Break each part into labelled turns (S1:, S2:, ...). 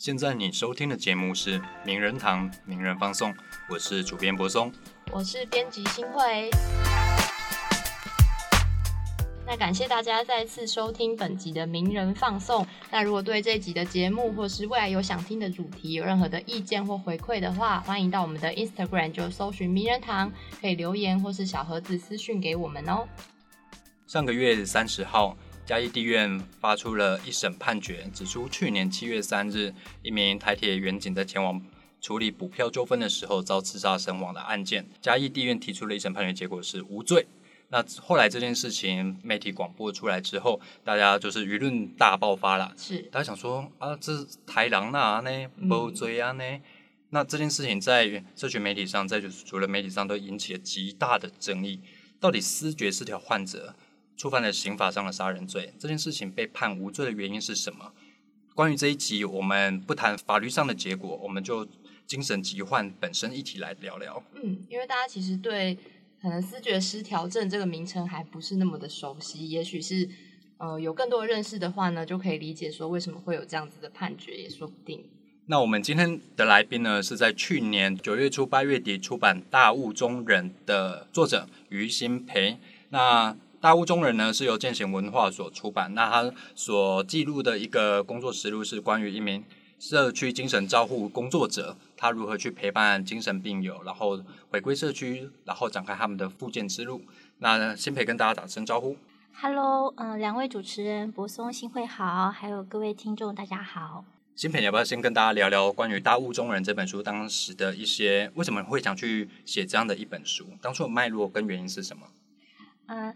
S1: 现在你收听的节目是《名人堂名人放送》，我是主编柏松。
S2: 我是编辑新慧。那感谢大家再次收听本集的名人放送。那如果对这集的节目或是未来有想听的主题有任何的意见或回馈的话，欢迎到我们的 Instagram 就搜寻名人堂，可以留言或是小盒子私讯给我们哦。
S1: 上个月三十号，嘉义地院发出了一审判决，指出去年七月三日，一名台铁员警在前往处理补票纠纷的时候遭刺杀身亡的案件，嘉义地院提出了一审判决结果是无罪。那后来这件事情媒体广播出来之后，大家就是舆论大爆发了。
S2: 是，
S1: 大家想说啊，这台狼那呢，无罪啊呢？那这件事情在社群媒体上，在除了媒体上都引起了极大的争议。到底思觉失调患者触犯了刑法上的杀人罪，这件事情被判无罪的原因是什么？关于这一集，我们不谈法律上的结果，我们就精神疾患本身一起来聊聊。
S2: 嗯，因为大家其实对。可能思觉失调症这个名称还不是那么的熟悉，也许是呃有更多的认识的话呢，就可以理解说为什么会有这样子的判决也说不定。
S1: 那我们今天的来宾呢，是在去年九月初八月底出版《大雾中人》的作者于新培。那《大屋中人》呢是由践行文化所出版，那他所记录的一个工作实录是关于一名。社区精神照护工作者，他如何去陪伴精神病友，然后回归社区，然后展开他们的复健之路。那先培跟大家打声招呼。
S3: Hello，嗯，两位主持人柏松、新会好，还有各位听众，大家好。
S1: 新培，要不要先跟大家聊聊关于《大雾中人》这本书当时的一些为什么会想去写这样的一本书？当初的脉络跟原因是什么？
S3: 嗯。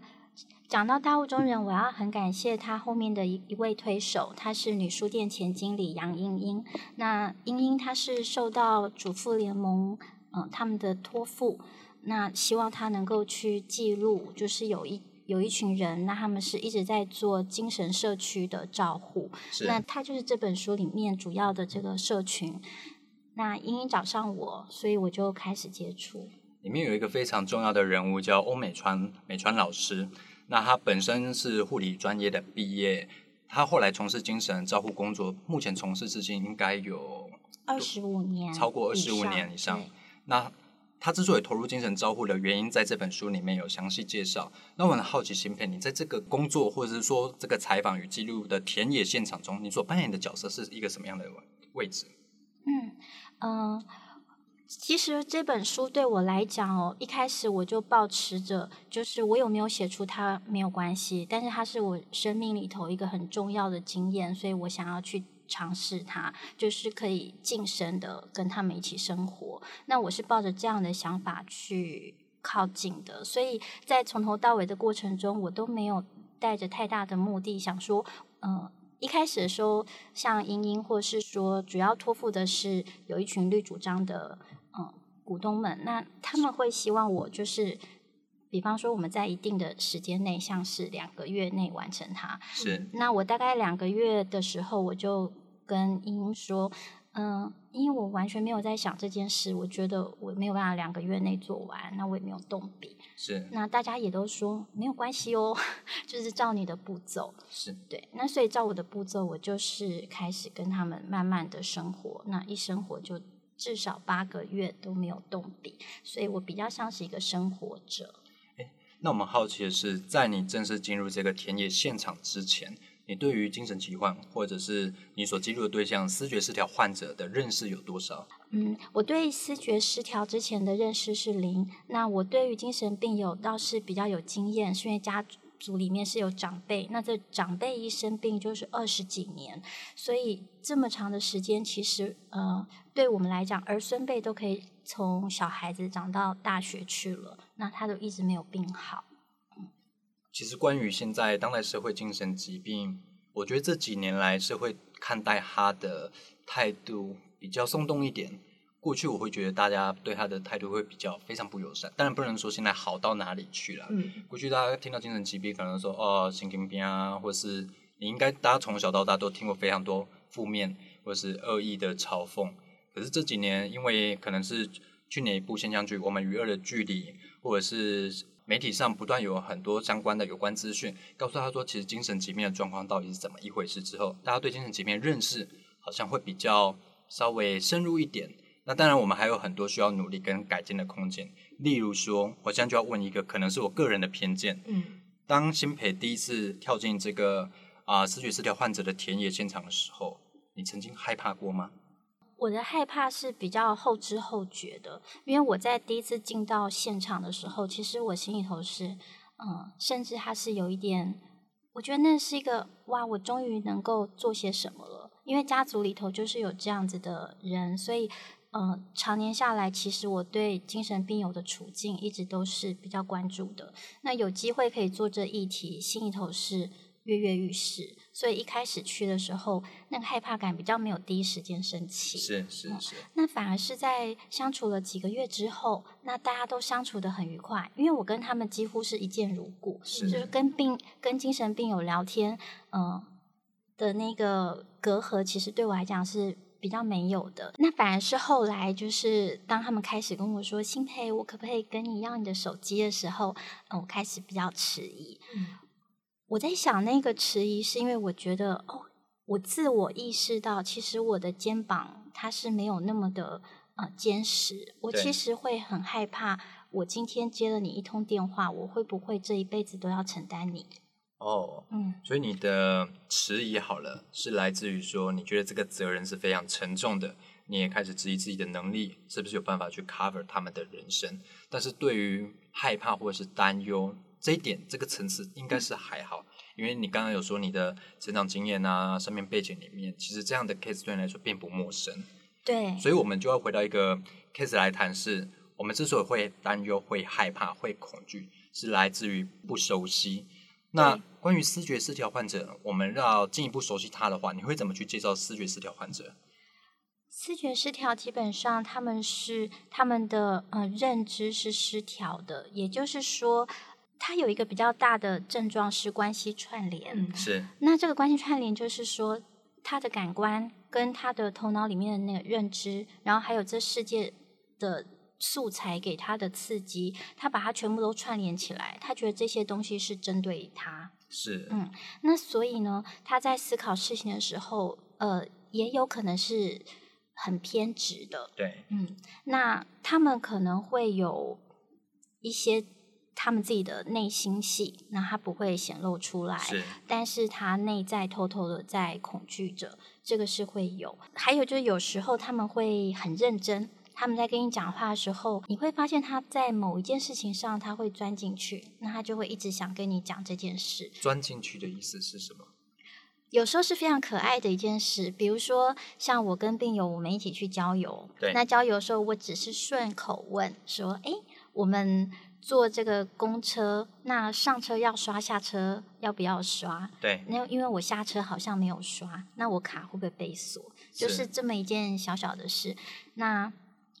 S3: 讲到大雾中人，我要很感谢他后面的一一位推手，她是女书店前经理杨英英。那英英她是受到主妇联盟嗯他们的托付，那希望她能够去记录，就是有一有一群人，那他们是一直在做精神社区的照护。那她就是这本书里面主要的这个社群。那英英找上我，所以我就开始接触。
S1: 里面有一个非常重要的人物叫欧美川美川老师。那他本身是护理专业的毕业，他后来从事精神照护工作，目前从事至今应该有
S3: 二十五年，
S1: 超过二十五年以上。那他之所以投入精神照护的原因，在这本书里面有详细介绍。那我很好奇，芯片，你在这个工作或者是说这个采访与记录的田野现场中，你所扮演的角色是一个什么样的位置？
S3: 嗯嗯。其实这本书对我来讲哦，一开始我就保持着，就是我有没有写出它没有关系，但是它是我生命里头一个很重要的经验，所以我想要去尝试它，就是可以晋升的跟他们一起生活。那我是抱着这样的想法去靠近的，所以在从头到尾的过程中，我都没有带着太大的目的，想说，嗯，一开始的时候，像英英，或是说主要托付的是有一群绿主张的。嗯，股东们，那他们会希望我就是，比方说我们在一定的时间内，像是两个月内完成它。
S1: 是。
S3: 那我大概两个月的时候，我就跟英英说，嗯，因为我完全没有在想这件事，我觉得我没有办法两个月内做完，那我也没有动笔。
S1: 是。
S3: 那大家也都说没有关系哦，就是照你的步骤。
S1: 是。
S3: 对。那所以照我的步骤，我就是开始跟他们慢慢的生活，那一生活就。至少八个月都没有动笔，所以我比较像是一个生活者。
S1: 那我们好奇的是，在你正式进入这个田野现场之前，你对于精神疾患或者是你所记录的对象思觉失调患者的认识有多少？
S3: 嗯，我对思觉失调之前的认识是零。那我对于精神病友倒是比较有经验，是因为家。组里面是有长辈，那这长辈一生病就是二十几年，所以这么长的时间，其实呃，对我们来讲，儿孙辈都可以从小孩子长到大学去了，那他都一直没有病好。
S1: 其实关于现在当代社会精神疾病，我觉得这几年来社会看待他的态度比较松动一点。过去我会觉得大家对他的态度会比较非常不友善，当然不能说现在好到哪里去了。嗯，过去大家听到精神疾病，可能说哦神经病啊，或是你应该大家从小到大都听过非常多负面或是恶意的嘲讽。可是这几年，因为可能是去年一部现象剧《我们与恶的距离》，或者是媒体上不断有很多相关的有关资讯，告诉他说其实精神疾病的状况到底是怎么一回事之后，大家对精神疾病认识。好像会比较稍微深入一点。那当然，我们还有很多需要努力跟改进的空间。例如说，我现在就要问一个，可能是我个人的偏见。
S2: 嗯，
S1: 当新培第一次跳进这个啊视觉失调患者的田野现场的时候，你曾经害怕过吗？
S3: 我的害怕是比较后知后觉的，因为我在第一次进到现场的时候，其实我心里头是，嗯，甚至他是有一点，我觉得那是一个哇，我终于能够做些什么了。因为家族里头就是有这样子的人，所以。嗯，常年下来，其实我对精神病友的处境一直都是比较关注的。那有机会可以做这议题，心里头是跃跃欲试。所以一开始去的时候，那个害怕感比较没有第一时间升起。
S1: 是是是。
S3: 那反而是在相处了几个月之后，那大家都相处的很愉快，因为我跟他们几乎是一见如故，就是跟病跟精神病友聊天，嗯的那个隔阂，其实对我来讲是。比较没有的，那反而是后来，就是当他们开始跟我说“新培，我可不可以跟你要你的手机”的时候，嗯，我开始比较迟疑。嗯，我在想，那个迟疑是因为我觉得，哦，我自我意识到，其实我的肩膀它是没有那么的呃坚实。我其实会很害怕，我今天接了你一通电话，我会不会这一辈子都要承担你？
S1: 哦，嗯，所以你的迟疑好了，是来自于说你觉得这个责任是非常沉重的，你也开始质疑自己的能力是不是有办法去 cover 他们的人生。但是对于害怕或者是担忧这一点，这个层次应该是还好，因为你刚刚有说你的成长经验啊、生命背景里面，其实这样的 case 对你来说并不陌生。
S3: 对，
S1: 所以我们就要回到一个 case 来谈，是我们之所以会担忧、会害怕、会恐惧，是来自于不熟悉。那关于视觉失调患者，我们要进一步熟悉他的话，你会怎么去介绍视觉失调患者？
S3: 视觉失调基本上他们是他们的呃认知是失调的，也就是说，他有一个比较大的症状是关系串联。
S1: 是。
S3: 那这个关系串联就是说，他的感官跟他的头脑里面的那个认知，然后还有这世界的。素材给他的刺激，他把它全部都串联起来，他觉得这些东西是针对他。
S1: 是，
S3: 嗯，那所以呢，他在思考事情的时候，呃，也有可能是很偏执的。
S1: 对，
S3: 嗯，那他们可能会有一些他们自己的内心戏，那他不会显露出来，
S1: 是，
S3: 但是他内在偷偷的在恐惧着，这个是会有。还有就是有时候他们会很认真。他们在跟你讲话的时候，你会发现他在某一件事情上他会钻进去，那他就会一直想跟你讲这件事。
S1: 钻进去的意思是什么？
S3: 有时候是非常可爱的一件事，比如说像我跟病友我们一起去郊游，
S1: 对，
S3: 那郊游的时候我只是顺口问说：“哎，我们坐这个公车，那上车要刷，下车要不要刷？”
S1: 对，
S3: 那因为我下车好像没有刷，那我卡会不会被锁？就是这么一件小小的事，那。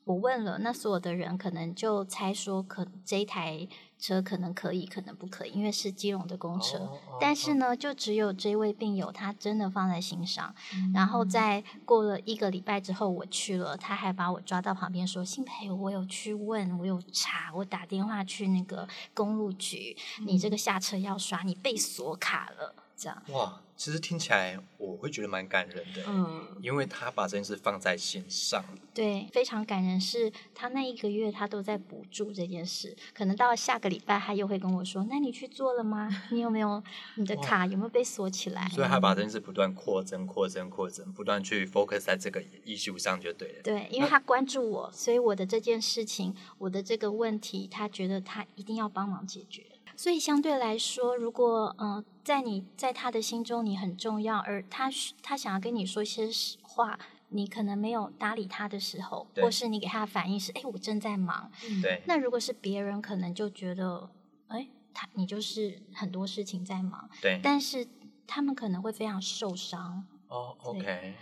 S3: 我问了，那所有的人可能就猜说，可这一台车可能可以，可能不可以，因为是基隆的公车。但是呢，就只有这位病友他真的放在心上。然后在过了一个礼拜之后，我去了，他还把我抓到旁边说：“幸培，我有去问，我有查，我打电话去那个公路局，你这个下车要刷，你被锁卡了。”这样
S1: 哇。其实听起来我会觉得蛮感人的，嗯，因为他把这件事放在心上，
S3: 对，非常感人。是他那一个月他都在补助这件事，可能到下个礼拜他又会跟我说：“那你去做了吗？你有没有 你的卡有没有被锁起来？”
S1: 所以他把这件事不断扩增、扩增、扩增，不断去 focus 在这个艺术上就对了。
S3: 对，因为他关注我，所以我的这件事情，我的这个问题，他觉得他一定要帮忙解决。所以相对来说，如果嗯，在你在他的心中你很重要，而他他想要跟你说一些话，你可能没有搭理他的时候，或是你给他的反应是，哎，我正在忙。
S1: 对。
S3: 那如果是别人，可能就觉得，哎，他你就是很多事情在忙。
S1: 对。
S3: 但是他们可能会非常受伤。
S1: 哦，OK。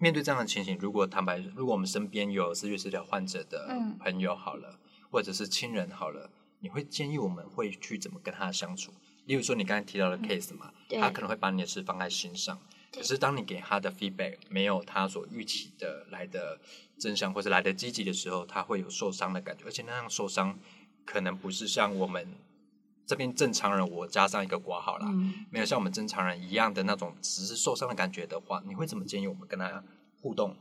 S1: 面对这样的情形，如果坦白，如果我们身边有思觉失调患者的朋友好了，或者是亲人好了。你会建议我们会去怎么跟他相处？例如说你刚才提到的 case 嘛，他可能会把你的事放在心上，可是当你给他的 feedback 没有他所预期的来的真相或者来的积极的时候，他会有受伤的感觉，而且那样受伤可能不是像我们这边正常人，我加上一个括号啦，没有像我们正常人一样的那种只是受伤的感觉的话，你会怎么建议我们跟他互动？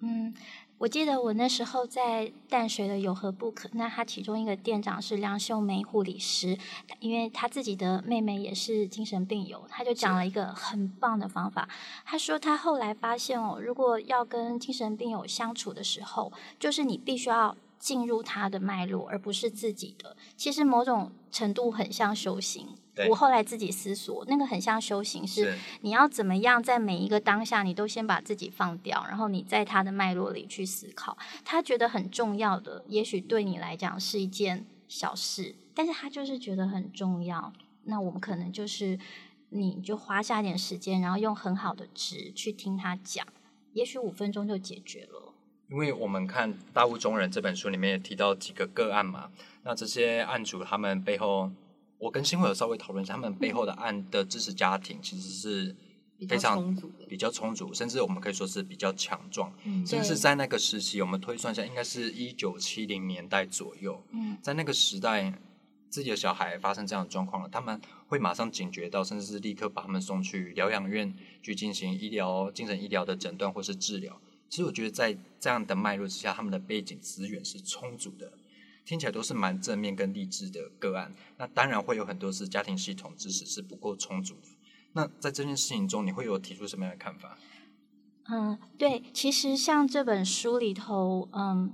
S3: 嗯，我记得我那时候在淡水的有何不可那他其中一个店长是梁秀梅护理师，因为她自己的妹妹也是精神病友，他就讲了一个很棒的方法。他说他后来发现哦，如果要跟精神病友相处的时候，就是你必须要进入他的脉络，而不是自己的。其实某种程度很像修行。
S1: 对
S3: 我后来自己思索，那个很像修行，是
S1: 是
S3: 你要怎么样在每一个当下，你都先把自己放掉，然后你在他的脉络里去思考。他觉得很重要的，也许对你来讲是一件小事，但是他就是觉得很重要。那我们可能就是，你就花下点时间，然后用很好的值去听他讲，也许五分钟就解决了。
S1: 因为我们看《大雾中人》这本书里面也提到几个个案嘛，那这些案主他们背后，我跟新会有稍微讨论一下，他们背后的案的支持家庭其实是非常比较充足，甚至我们可以说是比较强壮，
S2: 嗯
S1: 甚至在那个时期，我们推算一下，应该是一九七零年代左右，
S3: 嗯，
S1: 在那个时代，自己的小孩发生这样的状况了，他们会马上警觉到，甚至是立刻把他们送去疗养院去进行医疗、精神医疗的诊断或是治疗。其实我觉得在这样的脉络之下，他们的背景资源是充足的，听起来都是蛮正面跟励志的个案。那当然会有很多是家庭系统支持是不够充足的。那在这件事情中，你会有提出什么样的看法？
S3: 嗯，对，其实像这本书里头，嗯，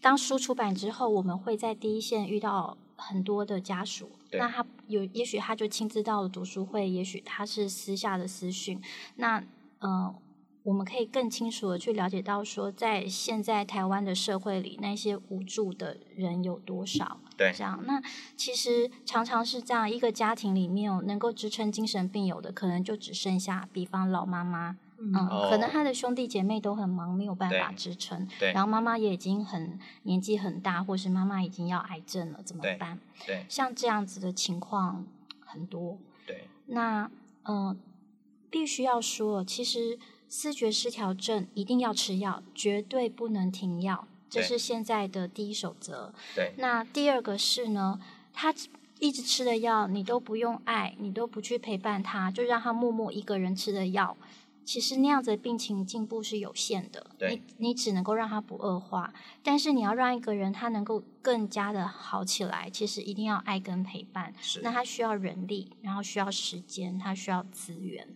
S3: 当书出版之后，我们会在第一线遇到很多的家属。那他有，也许他就亲自到了读书会，也许他是私下的私讯。那呃，我们可以更清楚的去了解到，说在现在台湾的社会里，那些无助的人有多少？
S1: 对
S3: 这样，那其实常常是这样，一个家庭里面哦，能够支撑精神病友的，可能就只剩下，比方老妈妈。嗯，
S1: 哦
S3: 可能他的兄弟姐妹都很忙，没有办法支撑。
S1: 对
S3: 然后妈妈也已经很年纪很大，或是妈妈已经要癌症了，怎么
S1: 对
S3: 办？
S1: 对
S3: 像这样子的情况很多。
S1: 对
S3: 那嗯、呃必须要说，其实思觉失调症一定要吃药，绝对不能停药，这是现在的第一守则。
S1: 对
S3: 那第二个是呢，他一直吃的药，你都不用爱，你都不去陪伴他，就让他默默一个人吃的药。其实那样子的病情进步是有限的，
S1: 对
S3: 你你只能够让他不恶化，但是你要让一个人他能够更加的好起来，其实一定要爱跟陪伴。
S1: 是
S3: 那他需要人力，然后需要时间，他需要资源。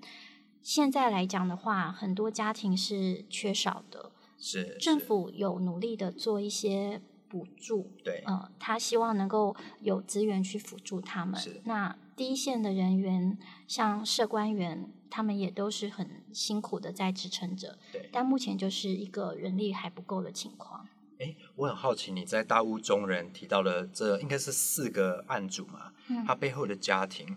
S3: 现在来讲的话，很多家庭是缺少的，
S1: 是是
S3: 政府有努力的做一些补助，
S1: 对
S3: 呃，他希望能够有资源去辅助他们
S1: 是。
S3: 那第一线的人员，像社官员，他们也都是很辛苦的在支撑着，
S1: 对。
S3: 但目前就是一个人力还不够的情况。
S1: 哎，我很好奇，你在大屋中人提到了这应该是四个案主嘛，
S3: 嗯
S1: 他背后的家庭。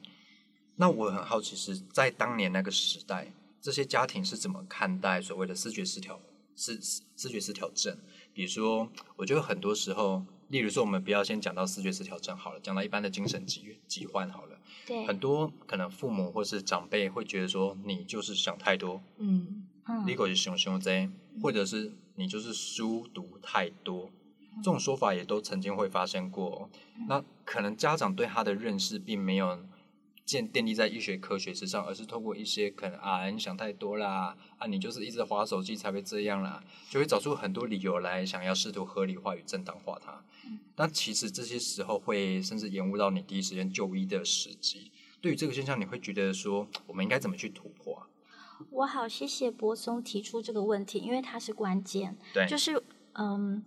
S1: 那我很好奇是在当年那个时代，这些家庭是怎么看待所谓的视觉失调、视视觉失调症？比如说，我觉得很多时候，例如说，我们不要先讲到视觉失调症好了，讲到一般的精神疾疾患好了，
S3: 对，
S1: 很多可能父母或是长辈会觉得说，你就是想太多，
S2: 嗯
S3: 嗯
S1: 你狗是熊熊贼，或者是你就是书读太多，这种说法也都曾经会发生过。那可能家长对他的认识并没有建建立在医学科学之上，而是透过一些可能啊你想太多啦，啊你就是一直划手机才会这样啦，就会找出很多理由来想要试图合理化与正当化它。那其实这些时候会甚至延误到你第一时间就医的时机。对于这个现象，你会觉得说我们应该怎么去突破啊？
S3: 我好谢谢柏松提出这个问题，因为它是关键。
S1: 对，
S3: 就是嗯，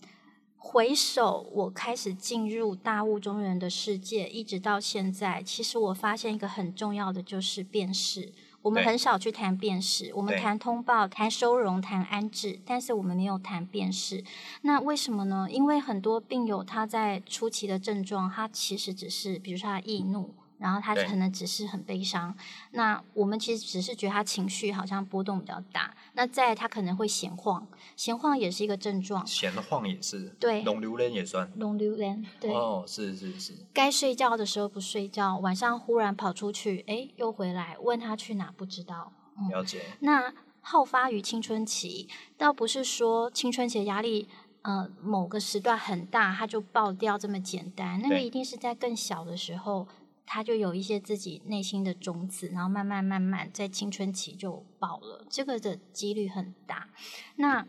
S3: 回首我开始进入大雾中人的世界，一直到现在，其实我发现一个很重要的就是辨识。我们很少去谈辨识，我们谈通报、谈收容、谈安置，但是我们没有谈辨识。那为什么呢？因为很多病友他在初期的症状，他其实只是，比如说他易怒，然后他可能只是很悲伤。那我们其实只是觉得他情绪好像波动比较大。那再他可能会闲晃，闲晃也是一个症状。
S1: 闲晃也是，
S3: 对
S1: 龙榴莲也算。
S3: 龙榴莲，对，
S1: 哦，是是是，
S3: 该睡觉的时候不睡觉，晚上忽然跑出去，哎，又回来，问他去哪不知道。
S1: 了解。
S3: 那好发于青春期，倒不是说青春期的压力，呃，某个时段很大，它就爆掉这么简单。那个一定是在更小的时候，他就有一些自己内心的种子，然后慢慢慢慢在青春期就爆了，这个的几率很大。那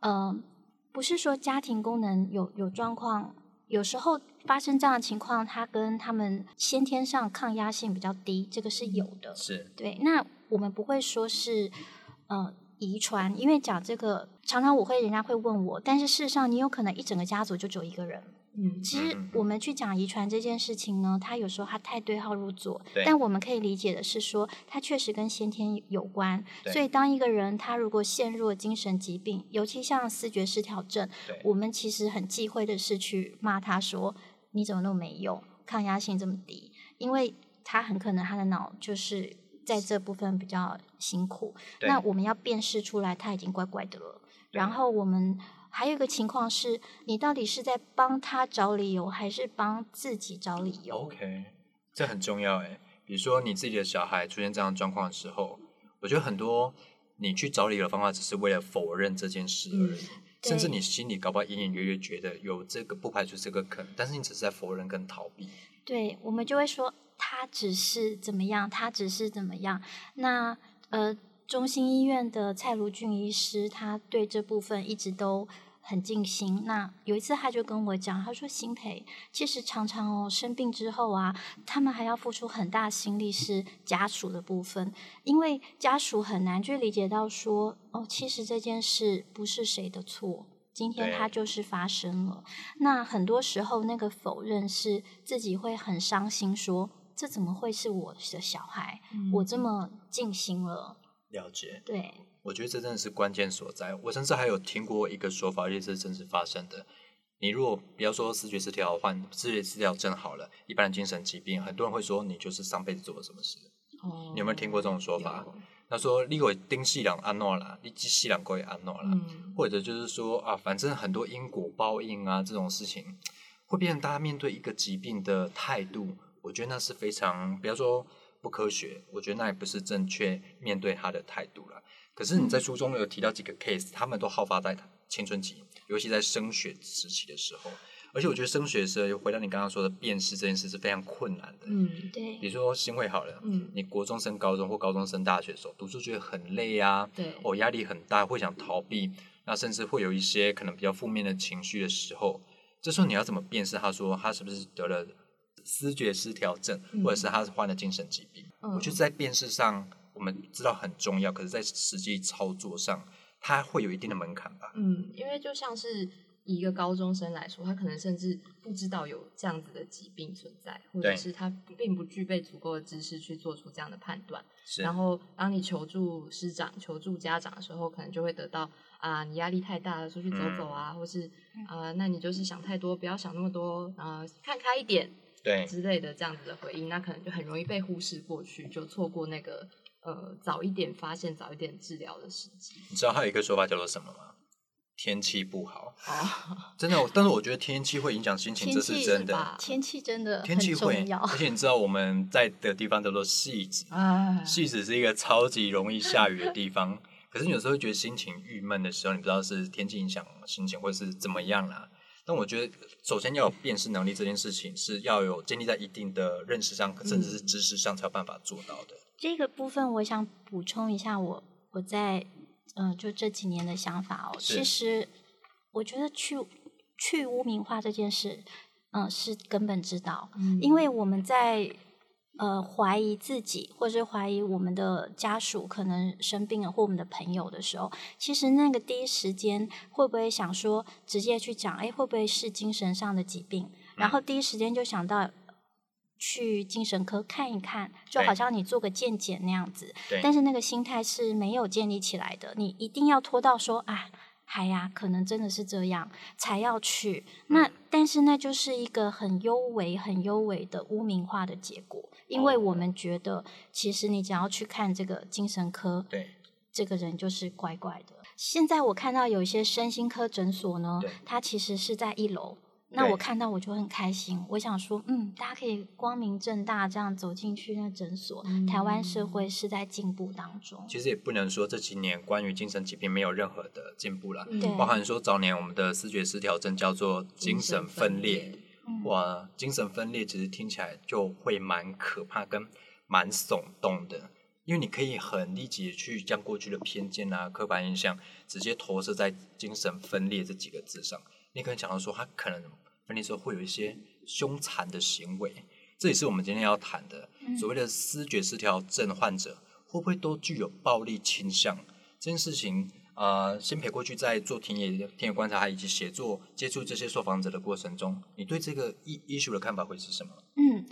S3: 呃，不是说家庭功能有有状况，有时候发生这样的情况，他跟他们先天上抗压性比较低，这个是有的。
S1: 是
S3: 对，那我们不会说是呃遗传，因为讲这个常常我会人家会问我，但是事实上你有可能一整个家族就只有一个人。
S2: 嗯，
S3: 其实我们去讲遗传这件事情呢，它有时候它太对号入座
S1: 对，
S3: 但我们可以理解的是说，它确实跟先天有关。
S1: 对
S3: 所以当一个人他如果陷入了精神疾病，尤其像思觉失调症
S1: 对，
S3: 我们其实很忌讳的是去骂他说你怎么那么没用，抗压性这么低，因为他很可能他的脑就是在这部分比较辛苦。
S1: 对
S3: 那我们要辨识出来他已经怪怪的了，然后我们还有一个情况是，你到底是在帮他找理由，还是帮自己找理由
S1: ？OK，这很重要哎。比如说你自己的小孩出现这样的状况的时候，我觉得很多你去找理由的方法，只是为了否认这件事而已。甚至你心里搞不好隐隐约约觉得有这个，不排除这个可能，但是你只是在否认跟逃避。
S3: 对，我们就会说他只是怎么样，他只是怎么样。那呃，中心医院的蔡如俊医师，他对这部分一直都很尽心。那有一次他就跟我讲，他说：“辛培，其实常常哦生病之后啊，他们还要付出很大心力是家属的部分，因为家属很难去理解到说，哦，其实这件事不是谁的错。”今天
S1: 对
S3: 它就是发生了，那很多时候那个否认是自己会很伤心说，这怎么会是我的小孩？我这么尽心了，
S1: 了解，
S3: 对，
S1: 我觉得这真的是关键所在。我甚至还有听过一个说法，而且这是真实发生的。你如果不要说视觉失调患视觉失调症好了，一般的精神疾病，很多人会说你就是上辈子做了什么事。
S2: 哦
S1: 你有没有听过这种说法
S2: 有？
S1: 他说你会丁细两安诺啦，你鸡细两会安诺啦，
S2: 嗯，
S1: 或者就是说啊，反正很多因果报应啊这种事情，会变成大家面对一个疾病的态度。我觉得那是非常不要说不科学，我觉得那也不是正确面对他的态度了。可是你在书中有提到几个 case，他们都好发在青春期，尤其在升学时期的时候。而且我觉得升学的时候，回到你刚刚说的辨识这件事是非常困难的。
S2: 嗯
S3: 对
S1: 比如说新会好了，
S2: 嗯
S1: 你国中升高中或高中升大学的时候，读书觉得很累啊，
S2: 对
S1: 哦，压力很大，会想逃避，那甚至会有一些可能比较负面的情绪的时候，这时候你要怎么辨识他说他是不是得了思觉失调症，
S2: 嗯
S1: 或者是他是患了精神疾病？
S2: 嗯
S1: 我觉得在辨识上我们知道很重要，可是，在实际操作上，它会有一定的门槛吧？
S2: 嗯，因为就像是以一个高中生来说，他可能甚至不知道有这样子的疾病存在，或者是他并不具备足够的知识去做出这样的判断。
S1: 是，
S2: 然后，当你求助师长、求助家长的时候，可能就会得到啊，你压力太大了，出去走走啊，或是啊，那你就是想太多，不要想那么多，啊，看开一点
S1: 对，
S2: 之类的这样子的回应，那可能就很容易被忽视过去，就错过那个呃早一点发现、早一点治疗的时机。
S1: 你知道还有一个说法叫做什么吗？天气不好，
S2: 哦，
S1: 真的，但是我觉得天气会影响心情，这是真的。
S3: 天气真的
S1: 天气会而且你知道我们在的地方叫做戏子，
S2: 啊，
S1: 戏子是一个超级容易下雨的地方。可是你有时候会觉得心情郁闷的时候，你不知道是天气影响心情，或是怎么样啦。但我觉得，首先要有辨识能力，这件事情是要有建立在一定的认识上，甚至是知识上才有办法做到的。
S3: 这个部分我想补充一下我，我在呃就这几年的想法哦。其实我觉得去去污名化这件事，嗯、是根本之道，
S2: 嗯
S3: 因为我们在呃怀疑自己，或者怀疑我们的家属可能生病了，或我们的朋友的时候，其实那个第一时间会不会想说直接去讲，哎，会不会是精神上的疾病？然后第一时间就想到。去精神科看一看，就好像你做个健检那样子。
S1: 对，
S3: 但是那个心态是没有建立起来的，你一定要拖到说啊，嗨呀，可能真的是这样才要去。那
S1: 嗯
S3: 但是那就是一个很优微、很优微的污名化的结果，因为
S1: 哦
S3: 我们觉得其实你只要去看这个精神科，
S1: 对，
S3: 这个人就是怪怪的。现在我看到有一些身心科诊所呢
S1: 对，
S3: 它其实是在一楼。那我看到我就很开心，我想说，嗯，大家可以光明正大这样走进去那诊所，台湾社会是在进步当中。
S1: 其实也不能说这几年关于精神疾病没有任何的进步了，
S2: 嗯
S1: 包含说早年我们的视觉失调症叫做精神分裂，
S3: 嗯
S1: 哇，精神分裂其实听起来就会蛮可怕跟蛮耸动的，因为你可以很立即地去将过去的偏见啊、刻板印象直接投射在精神分裂这几个字上。你可能想到说他可能分裂之后会有一些凶残的行为，这也是我们今天要谈的
S3: 嗯
S1: 所谓的思觉失调症患者会不会都具有暴力倾向这件事情。呃，先陪过去，在做田野田野观察以及写作、接触这些受访者的过程中，你对这个 i issue 的看法会是什么？
S3: 嗯，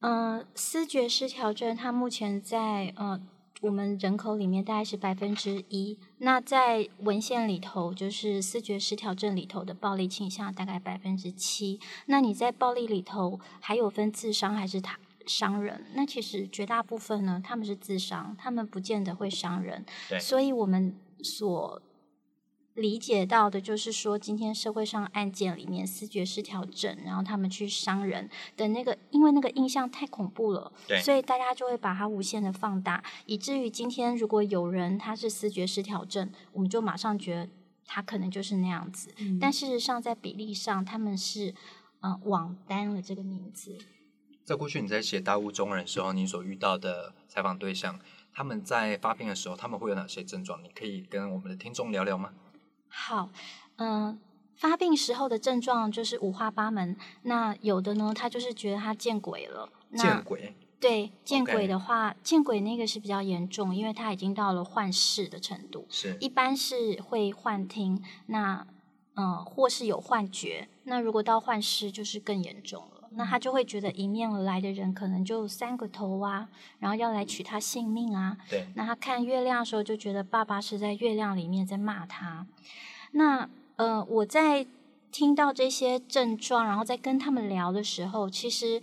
S3: 呃，思觉失调症它目前在呃我们人口里面大概是百分之一，那在文献里头，就是思觉失调症里头的暴力倾向大概百分之七。那你在暴力里头还有分自伤还是他伤人？那其实绝大部分呢，他们是自伤，他们不见得会伤人。
S1: 对
S3: 所以我们所理解到的就是说，今天社会上案件里面思觉失调症，然后他们去伤人的那个，因为那个印象太恐怖了，
S1: 对
S3: 所以大家就会把它无限的放大，以至于今天如果有人他是思觉失调症，我们就马上觉得他可能就是那样子。
S2: 嗯
S3: 但事实上，在比例上，他们是呃网单了这个名字。
S1: 在过去你在写大雾中人的时候，你所遇到的采访对象，他们在发病的时候，他们会有哪些症状？你可以跟我们的听众聊聊吗？
S3: 好，嗯、发病时候的症状就是五花八门。那有的呢，他就是觉得他见鬼了。那
S1: 见鬼，
S3: 对见鬼的话见鬼那个是比较严重，因为他已经到了幻视的程度。
S1: 是
S3: 一般是会幻听，那嗯、呃或是有幻觉。那如果到幻视，就是更严重了。那他就会觉得迎面而来的人可能就三个头啊，然后要来取他性命啊。
S1: 对，
S3: 那他看月亮的时候，就觉得爸爸是在月亮里面在骂他。那呃，我在听到这些症状，然后在跟他们聊的时候，其实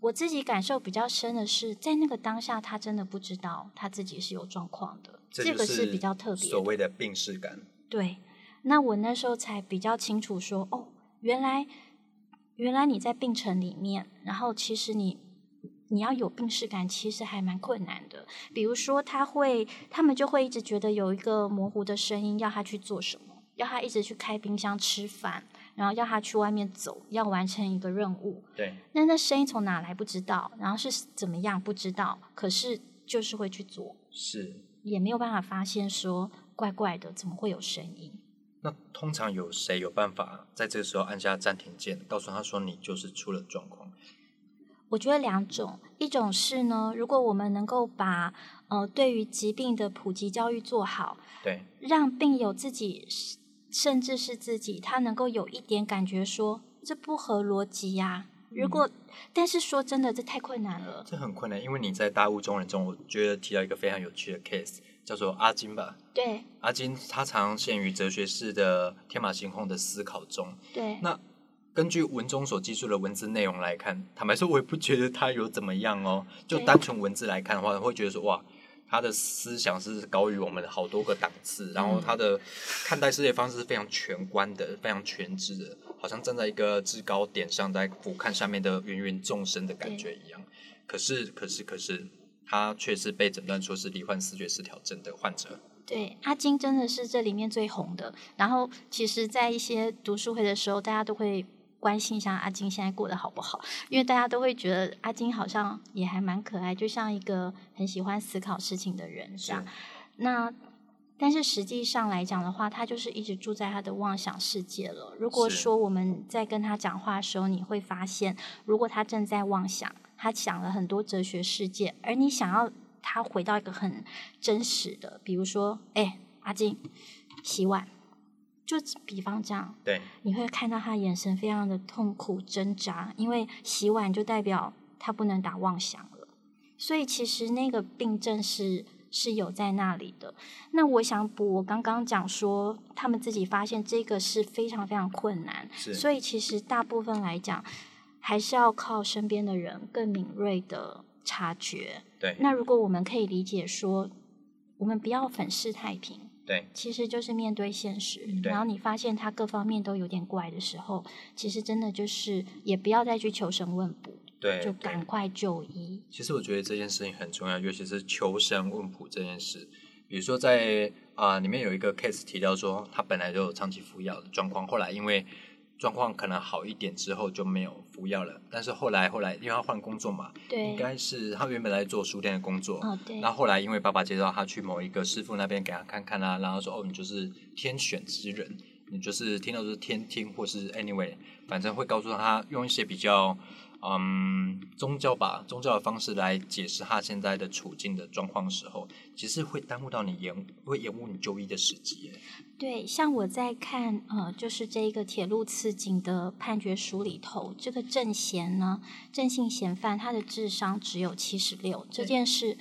S3: 我自己感受比较深的是，在那个当下，他真的不知道他自己是有状况的，
S1: 这
S3: 个是比较特别。
S1: 所谓的病视感。
S3: 对，那我那时候才比较清楚说，哦，原来原来你在病程里面，然后其实你你要有病视感，其实还蛮困难的。比如说，他会他们就会一直觉得有一个模糊的声音要他去做什么，要他一直去开冰箱吃饭，然后要他去外面走，要完成一个任务。
S1: 对，
S3: 那那声音从哪来不知道，然后是怎么样不知道，可是就是会去做，
S1: 是。
S3: 也没有办法发现说怪怪的，怎么会有声音？
S1: 那通常有谁有办法在这个时候按下暂停键，告诉他说你就是出了状况？
S3: 我觉得两种，一种是呢，如果我们能够把呃对于疾病的普及教育做好，
S1: 对，
S3: 让病友自己甚至是自己，他能够有一点感觉说这不合逻辑呀、如果，但是说真的，这太困难了。
S1: 这很困难，因为你在大雾中人中，我觉得提到一个非常有趣的 case，叫做阿金吧。
S3: 对
S1: 阿金他常陷于哲学式的天马行空的思考中。
S3: 对
S1: 那根据文中所记述的文字内容来看，坦白说，我也不觉得他有怎么样哦。就
S3: 对
S1: 单纯文字来看的话，会觉得说哇，他的思想是高于我们好多个档次，然后他的看待世界方式是非常全观的、非常全知的，好像站在一个制高点上，在俯瞰下面的芸芸众生的感觉一样。可是，可是，可是，他却是被诊断说是罹患视觉失调症的患者。
S3: 对，阿金真的是这里面最红的。然后，其实，在一些读书会的时候，大家都会关心一下阿金现在过得好不好，因为大家都会觉得阿金好像也还蛮可爱，就像一个很喜欢思考事情的人这样。那但是实际上来讲的话，他就是一直住在他的妄想世界了。如果说我们在跟他讲话的时候，你会发现，如果他正在妄想，他想了很多哲学世界，而你想要他回到一个很真实的，比如说，哎，阿金洗碗，就比方这样，
S1: 对，
S3: 你会看到他眼神非常的痛苦挣扎，因为洗碗就代表他不能打妄想了，所以其实那个病症是是有在那里的。那我想补，我刚刚讲说，他们自己发现这个是非常非常困难，
S1: 是，
S3: 所以其实大部分来讲，还是要靠身边的人更敏锐的察觉。
S1: 对，
S3: 那如果我们可以理解说，我们不要粉饰太平，
S1: 对，
S3: 其实就是面对现实。然后你发现他各方面都有点怪的时候，其实真的就是也不要再去求神问卜，
S1: 对，
S3: 就
S1: 对
S3: 赶快就医。
S1: 其实我觉得这件事情很重要，尤其是求神问卜这件事。比如说在啊、里面有一个 case 提到说，他本来就有长期服药的状况，后来因为状况可能好一点之后就没有服药了。但是后来后来，因为他换工作嘛，
S3: 对
S1: 应，该是他原本在做书店的工作，
S3: 哦对，
S1: 那后来因为爸爸介绍他去某一个师傅那边给他看看啊，然后说哦，你就是天选之人，你就是听到是天听或是 anyway，反正会告诉他用一些比较嗯宗教吧宗教的方式来解释他现在的处境的状况的时候，其实会耽误到你延会延误你就医的时机耶。
S3: 对，像我在看呃，就是这个铁路刺警的判决书里头，这个郑贤呢，郑姓嫌犯他的智商只有七十六，这件事。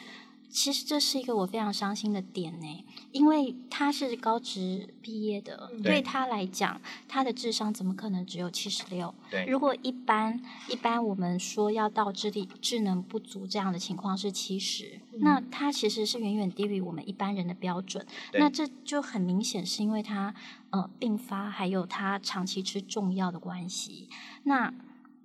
S3: 其实这是一个我非常伤心的点呢，因为他是高职毕业的，
S2: 嗯
S3: 对
S1: 对
S3: 他来讲，他的智商怎么可能只有七十六？
S1: 对，
S3: 如果一般一般我们说要到智力智能不足这样的情况是七十、
S2: 嗯
S3: 那他其实是远远低于我们一般人的标准。那这就很明显是因为他呃并发，还有他长期吃重药的关系。那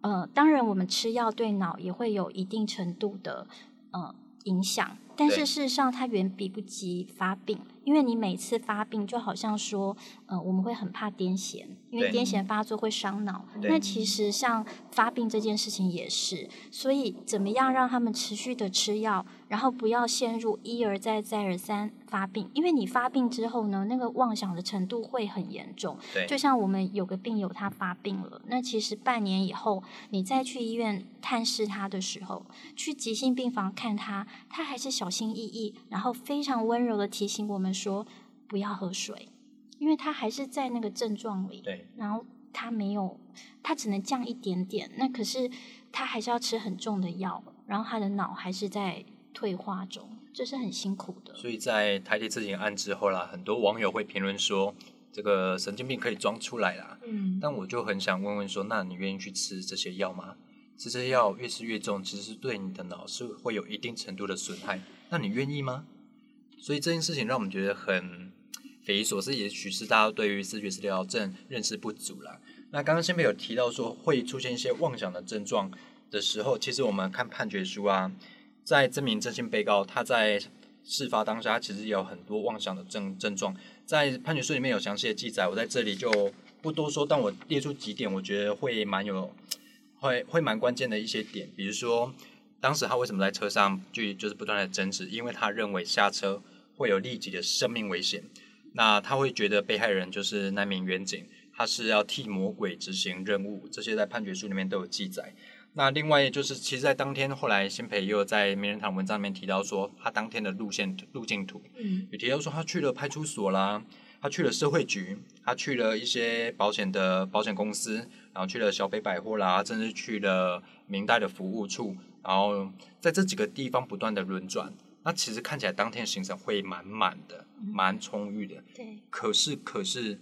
S3: 呃，当然我们吃药对脑也会有一定程度的呃影响，但是事实上它远比不及发病，因为你每次发病就好像说，呃，我们会很怕癫痫，因为癫痫发作会伤脑。那其实像发病这件事情也是，所以怎么样让他们持续的吃药，然后不要陷入一而再再而三发病，因为你发病之后呢，那个妄想的程度会很严重。
S1: 对
S3: 就像我们有个病友他发病了，那其实半年以后你再去医院探视他的时候，去急性病房看他，他还是小心翼翼，然后非常温柔的提醒我们说不要喝水，因为他还是在那个症状里。
S1: 对
S3: 然后他没有，他只能降一点点，那可是他还是要吃很重的药，然后他的脑还是在退化中，这是很辛苦的。
S1: 所以在台铁自行案之后啦，很多网友会评论说，这个神经病可以装出来啦。
S2: 嗯，
S1: 但我就很想问问说，那你愿意去吃这些药吗？吃这些药越吃越重，其实是对你的脑是会有一定程度的损害。那你愿意吗？所以这件事情让我们觉得很匪夷所思，也许是大家对于视觉失调症认识不足啦。那刚刚先辈有提到说会出现一些妄想的症状的时候，其实我们看判决书啊，在这名真性被告他在事发当下，他其实有很多妄想的症症状，在判决书里面有详细的记载，我在这里就不多说，但我列出几点，我觉得会蛮有，会会蛮关键的一些点，比如说当时他为什么在车上就就是不断的争执，因为他认为下车会有立即的生命危险，那他会觉得被害人就是那名远警，他是要替魔鬼执行任务，这些在判决书里面都有记载。那另外就是，其实，在当天后来，新培也有在名人堂文章里面提到说，他当天的路线路径图，
S2: 嗯，
S1: 有提到说他去了派出所啦，他去了社会局，他去了一些保险的保险公司，然后去了小北百货啦，甚至去了明代的服务处，然后在这几个地方不断的轮转。那其实看起来当天行程会满满的，蛮充裕的。
S3: 对，
S1: 可是，可是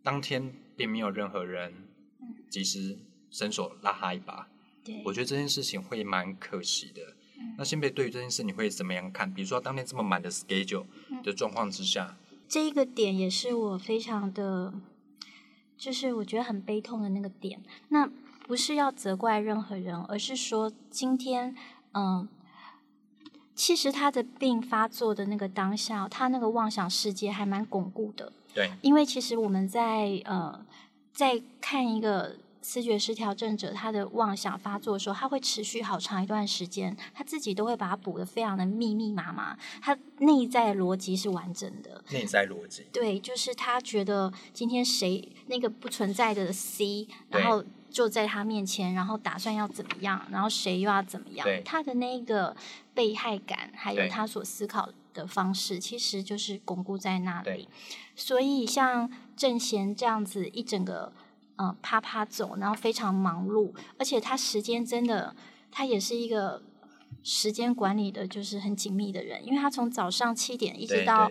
S1: 当天并没有任何人及时伸手拉他一把。
S3: 对，
S1: 我觉得这件事情会蛮可惜的。
S3: 嗯
S1: 那新北对于这件事你会怎么样看？比如说当天这么满的 schedule
S3: 嗯
S1: 的状况之下，
S3: 这一个点也是我非常的，就是我觉得很悲痛的那个点。那不是要责怪任何人，而是说今天，嗯，其实他的病发作的那个当下，他那个妄想世界还蛮巩固的。
S1: 对
S3: 因为其实我们在呃在看一个视觉失调症者他的妄想发作的时候，他会持续好长一段时间，他自己都会把它补得非常的密密麻麻，他内在逻辑是完整的。
S1: 内在逻辑，
S3: 对，就是他觉得今天谁那个不存在的 C，然后就在他面前，然后打算要怎么样，然后谁又要怎么样，他的那个被害感，还有他所思考的方式，其实就是巩固在那里。所以像郑贤这样子一整个呃啪啪走，然后非常忙碌，而且他时间真的，他也是一个。时间管理的就是很紧密的人，因为他从早上七点一直到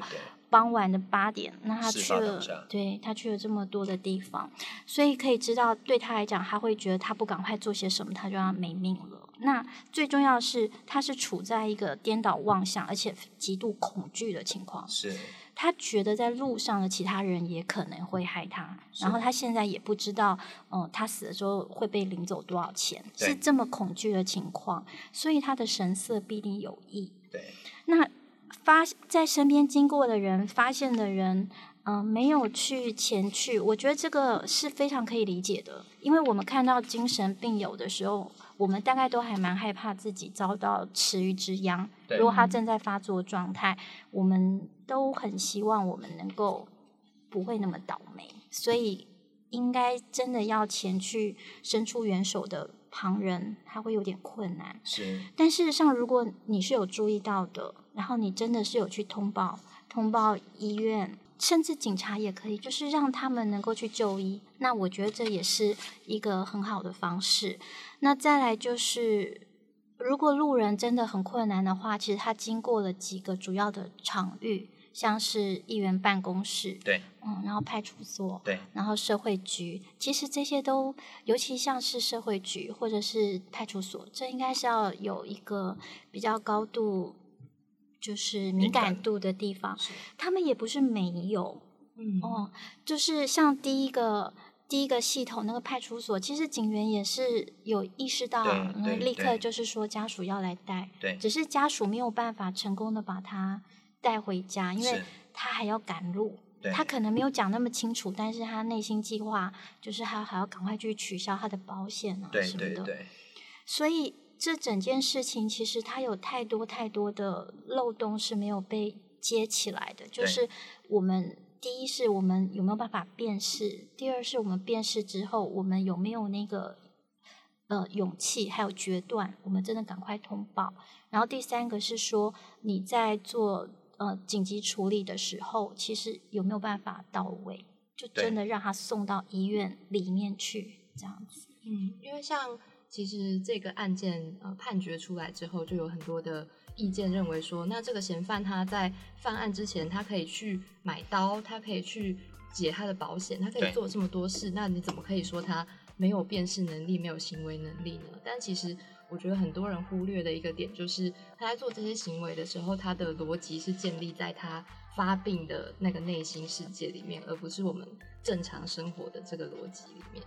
S3: 傍晚的八点，那他去了对他去了这么多的地方，所以可以知道，对他来讲，他会觉得他不赶快做些什么，他就要没命了。那最重要的是，他是处在一个颠倒妄想，而且极度恐惧的情况。
S1: 是
S3: 他觉得在路上的其他人也可能会害他，然后他现在也不知道，嗯、他死的时候会被领走多少钱，是这么恐惧的情况，所以他的神色必定有异。
S1: 对。
S3: 那发在身边经过的人、发现的人，嗯、没有去前去，我觉得这个是非常可以理解的，因为我们看到精神病友的时候，我们大概都还蛮害怕自己遭到池鱼之殃。如果他正在发作状态，我们都很希望我们能够不会那么倒霉，所以应该真的要前去伸出援手的旁人，他会有点困难。
S1: 是
S3: 但事实上，如果你是有注意到的，然后你真的是有去通报、通报医院，甚至警察也可以，就是让他们能够去就医。那我觉得这也是一个很好的方式。那再来就是，如果路人真的很困难的话，其实他经过了几个主要的场域，像是议员办公室，
S1: 对
S3: 嗯，然后派出所，
S1: 对
S3: 然后社会局，其实这些都，尤其像是社会局或者是派出所，这应该是要有一个比较高度就是敏
S1: 敏感
S3: 感度的地方。他们也不是没有
S2: 嗯
S3: 哦，就是像第一个第一个系统那个派出所，其实警员也是有意识到，立刻就是说家属要来带，
S1: 对
S3: 只是家属没有办法成功的把他带回家，因为他还要赶路。他可能没有讲那么清楚，但是他内心计划就是他还要赶快去取消他的保险啊
S1: 对
S3: 什么的。
S1: 对对
S3: 所以这整件事情其实它有太多太多的漏洞是没有被接起来的。就是我们第一是我们有没有办法辨识，第二是我们辨识之后，我们有没有那个呃勇气还有决断，我们真的赶快通报。然后第三个是说你在做呃紧急处理的时候，其实有没有办法到位，就真的让他送到医院里面去这样子。
S2: 嗯，因为像其实这个案件呃判决出来之后，就有很多的意见认为说，那这个嫌犯他在犯案之前，他可以去买刀，他可以去解他的保险，他可以做这么多事，那你怎么可以说他没有辨识能力、没有行为能力呢？但其实我觉得很多人忽略的一个点就是，他在做这些行为的时候，他的逻辑是建立在他发病的那个内心世界里面，而不是我们正常生活的这个逻辑里面。